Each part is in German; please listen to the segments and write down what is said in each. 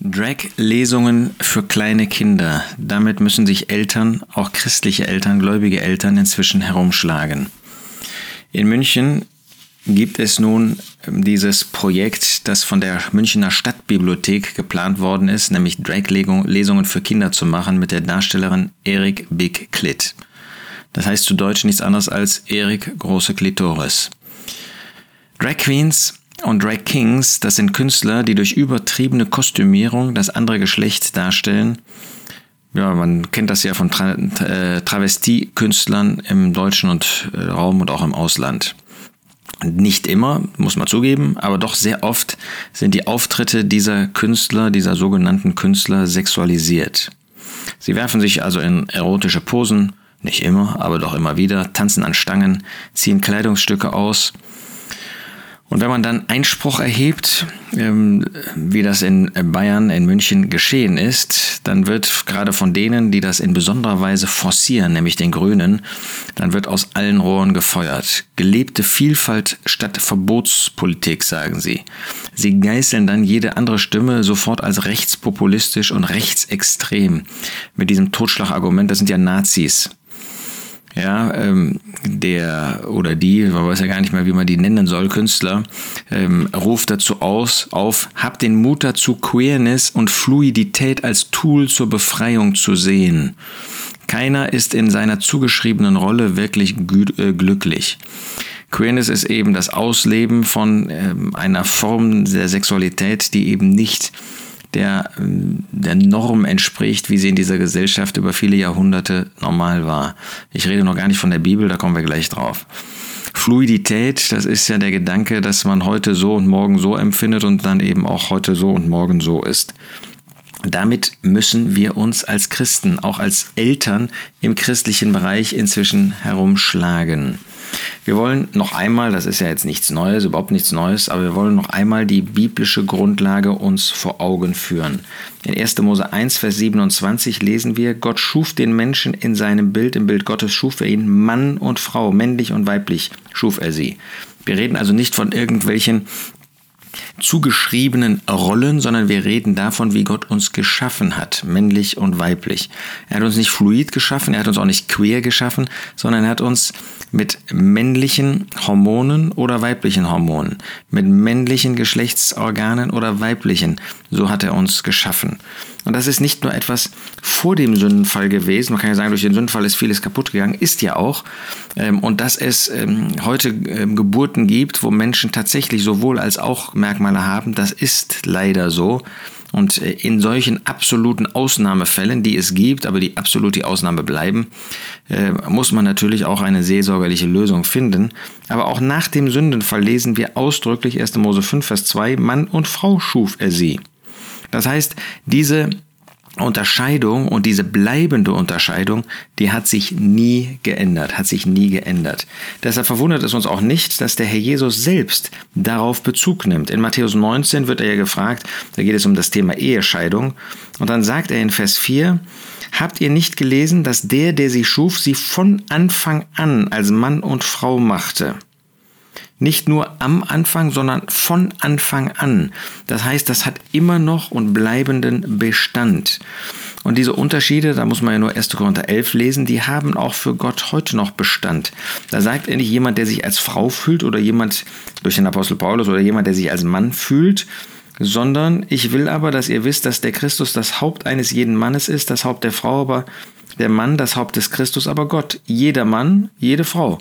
Drag-Lesungen für kleine Kinder. Damit müssen sich Eltern, auch christliche Eltern, gläubige Eltern inzwischen herumschlagen. In München gibt es nun ähm, dieses Projekt, das von der Münchner Stadtbibliothek geplant worden ist, nämlich Drag-Lesungen für Kinder zu machen mit der Darstellerin Erik Big Clit. Das heißt zu Deutsch nichts anderes als Erik große Klitoris. Drag Queens und Drag Kings, das sind Künstler, die durch übertriebene Kostümierung das andere Geschlecht darstellen. Ja, man kennt das ja von Tra äh, Travestie-Künstlern im deutschen und, äh, Raum und auch im Ausland. Nicht immer, muss man zugeben, aber doch sehr oft sind die Auftritte dieser Künstler, dieser sogenannten Künstler, sexualisiert. Sie werfen sich also in erotische Posen, nicht immer, aber doch immer wieder, tanzen an Stangen, ziehen Kleidungsstücke aus und wenn man dann Einspruch erhebt, ähm, wie das in Bayern, in München geschehen ist, dann wird gerade von denen, die das in besonderer Weise forcieren, nämlich den Grünen, dann wird aus allen Rohren gefeuert. Gelebte Vielfalt statt Verbotspolitik, sagen sie. Sie geißeln dann jede andere Stimme sofort als rechtspopulistisch und rechtsextrem. Mit diesem Totschlagargument, das sind ja Nazis ja, ähm, der oder die, man weiß ja gar nicht mehr, wie man die nennen soll, Künstler, ähm, ruft dazu aus, auf, hab den Mut dazu, Queerness und Fluidität als Tool zur Befreiung zu sehen. Keiner ist in seiner zugeschriebenen Rolle wirklich äh, glücklich. Queerness ist eben das Ausleben von ähm, einer Form der Sexualität, die eben nicht der, der Norm entspricht, wie sie in dieser Gesellschaft über viele Jahrhunderte normal war. Ich rede noch gar nicht von der Bibel, da kommen wir gleich drauf. Fluidität, das ist ja der Gedanke, dass man heute so und morgen so empfindet und dann eben auch heute so und morgen so ist. Damit müssen wir uns als Christen, auch als Eltern im christlichen Bereich inzwischen herumschlagen. Wir wollen noch einmal, das ist ja jetzt nichts Neues, überhaupt nichts Neues, aber wir wollen noch einmal die biblische Grundlage uns vor Augen führen. In 1. Mose 1, Vers 27 lesen wir, Gott schuf den Menschen in seinem Bild, im Bild Gottes schuf er ihn, Mann und Frau, männlich und weiblich schuf er sie. Wir reden also nicht von irgendwelchen zugeschriebenen Rollen, sondern wir reden davon, wie Gott uns geschaffen hat, männlich und weiblich. Er hat uns nicht fluid geschaffen, er hat uns auch nicht queer geschaffen, sondern er hat uns mit männlichen Hormonen oder weiblichen Hormonen, mit männlichen Geschlechtsorganen oder weiblichen, so hat er uns geschaffen. Und das ist nicht nur etwas vor dem Sündenfall gewesen. Man kann ja sagen, durch den Sündenfall ist vieles kaputt gegangen, ist ja auch. Ähm, und dass es ähm, heute ähm, Geburten gibt, wo Menschen tatsächlich sowohl als auch Merkmale haben, das ist leider so. Und äh, in solchen absoluten Ausnahmefällen, die es gibt, aber die absolut die Ausnahme bleiben, äh, muss man natürlich auch eine seelsorgerliche Lösung finden. Aber auch nach dem Sündenfall lesen wir ausdrücklich 1. Mose 5, Vers 2, Mann und Frau schuf er sie. Das heißt, diese Unterscheidung und diese bleibende Unterscheidung, die hat sich nie geändert, hat sich nie geändert. Deshalb verwundert es uns auch nicht, dass der Herr Jesus selbst darauf Bezug nimmt. In Matthäus 19 wird er ja gefragt, da geht es um das Thema Ehescheidung. Und dann sagt er in Vers 4, Habt ihr nicht gelesen, dass der, der sie schuf, sie von Anfang an als Mann und Frau machte? Nicht nur am Anfang, sondern von Anfang an. Das heißt, das hat immer noch und bleibenden Bestand. Und diese Unterschiede, da muss man ja nur 1. Korinther 11 lesen, die haben auch für Gott heute noch Bestand. Da sagt nicht jemand, der sich als Frau fühlt oder jemand durch den Apostel Paulus oder jemand, der sich als Mann fühlt, sondern ich will aber, dass ihr wisst, dass der Christus das Haupt eines jeden Mannes ist, das Haupt der Frau aber der Mann das Haupt des Christus, aber Gott. Jeder Mann, jede Frau.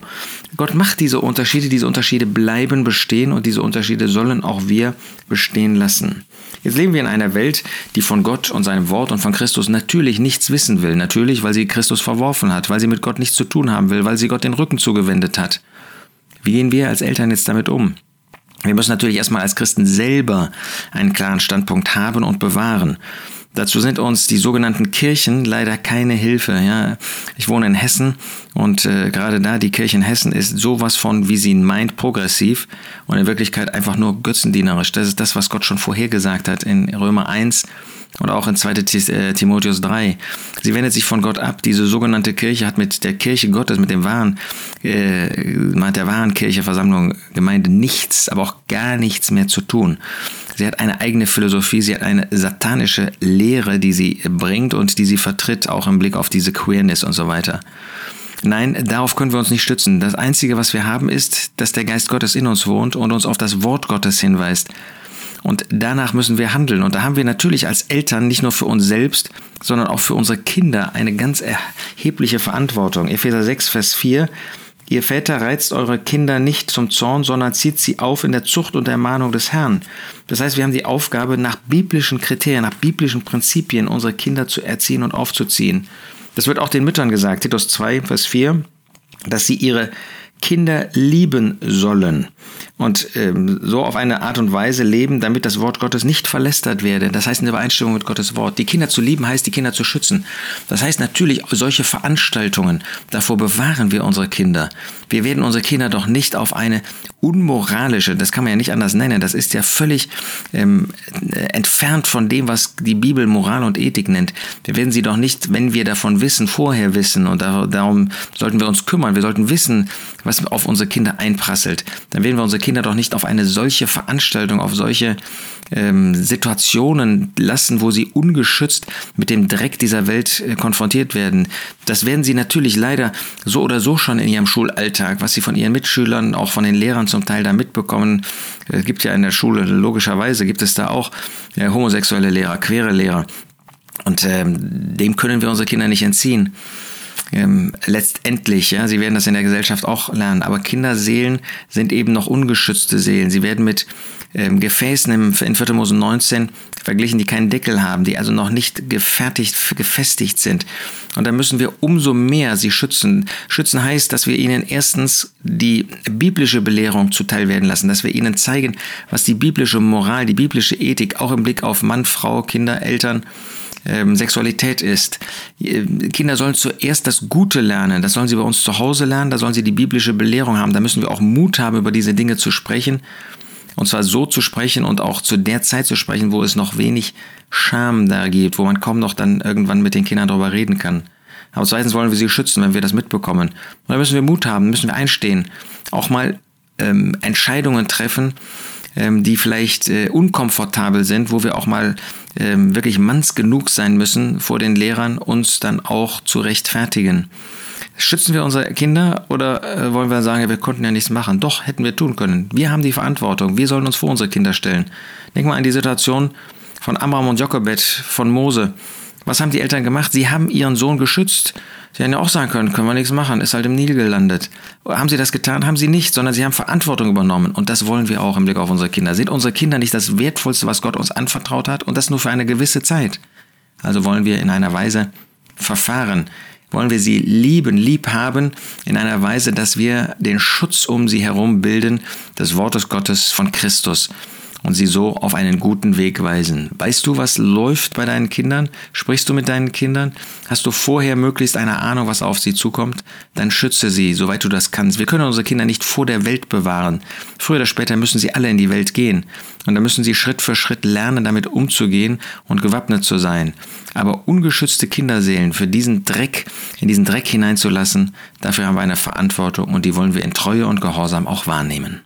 Gott macht diese Unterschiede, diese Unterschiede bleiben bestehen und diese Unterschiede sollen auch wir bestehen lassen. Jetzt leben wir in einer Welt, die von Gott und seinem Wort und von Christus natürlich nichts wissen will. Natürlich, weil sie Christus verworfen hat, weil sie mit Gott nichts zu tun haben will, weil sie Gott den Rücken zugewendet hat. Wie gehen wir als Eltern jetzt damit um? Wir müssen natürlich erstmal als Christen selber einen klaren Standpunkt haben und bewahren. Dazu sind uns die sogenannten Kirchen leider keine Hilfe. Ja, ich wohne in Hessen und äh, gerade da die Kirche in Hessen ist sowas von, wie sie meint, progressiv und in Wirklichkeit einfach nur götzendienerisch. Das ist das, was Gott schon vorhergesagt hat in Römer 1 und auch in 2. Äh, Timotheus 3. Sie wendet sich von Gott ab. Diese sogenannte Kirche hat mit der Kirche Gottes, mit dem wahren, äh, mit der wahren Kirche, Versammlung, Gemeinde nichts, aber auch gar nichts mehr zu tun. Sie hat eine eigene Philosophie, sie hat eine satanische Lehre, die sie bringt und die sie vertritt, auch im Blick auf diese Queerness und so weiter. Nein, darauf können wir uns nicht stützen. Das Einzige, was wir haben, ist, dass der Geist Gottes in uns wohnt und uns auf das Wort Gottes hinweist. Und danach müssen wir handeln. Und da haben wir natürlich als Eltern nicht nur für uns selbst, sondern auch für unsere Kinder eine ganz erhebliche Verantwortung. Epheser 6, Vers 4. Ihr Väter reizt eure Kinder nicht zum Zorn, sondern zieht sie auf in der Zucht und Ermahnung des Herrn. Das heißt, wir haben die Aufgabe, nach biblischen Kriterien, nach biblischen Prinzipien unsere Kinder zu erziehen und aufzuziehen. Das wird auch den Müttern gesagt, Titus 2, Vers 4, dass sie ihre Kinder lieben sollen und ähm, so auf eine Art und Weise leben, damit das Wort Gottes nicht verlästert werde. Das heißt in Übereinstimmung mit Gottes Wort. Die Kinder zu lieben heißt, die Kinder zu schützen. Das heißt natürlich, solche Veranstaltungen, davor bewahren wir unsere Kinder. Wir werden unsere Kinder doch nicht auf eine unmoralische, das kann man ja nicht anders nennen, das ist ja völlig ähm, entfernt von dem, was die Bibel Moral und Ethik nennt. Wir werden sie doch nicht, wenn wir davon wissen, vorher wissen und darum sollten wir uns kümmern. Wir sollten wissen, was auf unsere Kinder einprasselt. Dann werden wir unsere Kinder doch nicht auf eine solche Veranstaltung, auf solche ähm, Situationen lassen, wo sie ungeschützt mit dem Dreck dieser Welt äh, konfrontiert werden. Das werden sie natürlich leider so oder so schon in ihrem Schulalltag, was sie von ihren Mitschülern, auch von den Lehrern zum Teil da mitbekommen. Es gibt ja in der Schule, logischerweise gibt es da auch äh, homosexuelle Lehrer, queere Lehrer. Und ähm, dem können wir unsere Kinder nicht entziehen ähm, letztendlich, ja, sie werden das in der Gesellschaft auch lernen, aber Kinderseelen sind eben noch ungeschützte Seelen. Sie werden mit ähm, Gefäßen im, in 4. Mose 19 verglichen, die keinen Deckel haben, die also noch nicht gefertigt, gefestigt sind. Und da müssen wir umso mehr sie schützen. Schützen heißt, dass wir ihnen erstens die biblische Belehrung zuteil werden lassen, dass wir ihnen zeigen, was die biblische Moral, die biblische Ethik auch im Blick auf Mann, Frau, Kinder, Eltern, ähm, Sexualität ist. Äh, Kinder sollen zuerst das Gute lernen. Das sollen sie bei uns zu Hause lernen. Da sollen sie die biblische Belehrung haben. Da müssen wir auch Mut haben, über diese Dinge zu sprechen. Und zwar so zu sprechen und auch zu der Zeit zu sprechen, wo es noch wenig Scham da gibt, wo man kaum noch dann irgendwann mit den Kindern darüber reden kann. Aber zweitens wollen wir sie schützen, wenn wir das mitbekommen. Und da müssen wir Mut haben, müssen wir einstehen. Auch mal ähm, Entscheidungen treffen, ähm, die vielleicht äh, unkomfortabel sind, wo wir auch mal ähm, wirklich manns genug sein müssen vor den Lehrern, uns dann auch zu rechtfertigen. Schützen wir unsere Kinder oder äh, wollen wir sagen, wir konnten ja nichts machen? Doch, hätten wir tun können. Wir haben die Verantwortung. Wir sollen uns vor unsere Kinder stellen. Denk mal an die Situation von Amram und Jochebed, von Mose. Was haben die Eltern gemacht? Sie haben ihren Sohn geschützt. Sie hätten ja auch sagen können, können wir nichts machen, ist halt im Nil gelandet. Haben sie das getan? Haben sie nicht, sondern sie haben Verantwortung übernommen. Und das wollen wir auch im Blick auf unsere Kinder. Sind unsere Kinder nicht das Wertvollste, was Gott uns anvertraut hat? Und das nur für eine gewisse Zeit. Also wollen wir in einer Weise verfahren. Wollen wir sie lieben, lieb haben, in einer Weise, dass wir den Schutz um sie herum bilden, des Wortes Gottes von Christus und sie so auf einen guten Weg weisen. Weißt du, was läuft bei deinen Kindern? Sprichst du mit deinen Kindern? Hast du vorher möglichst eine Ahnung, was auf sie zukommt? Dann schütze sie, soweit du das kannst. Wir können unsere Kinder nicht vor der Welt bewahren. Früher oder später müssen sie alle in die Welt gehen. Und dann müssen sie Schritt für Schritt lernen, damit umzugehen und gewappnet zu sein. Aber ungeschützte Kinderseelen für diesen Dreck, in diesen Dreck hineinzulassen, dafür haben wir eine Verantwortung und die wollen wir in Treue und Gehorsam auch wahrnehmen.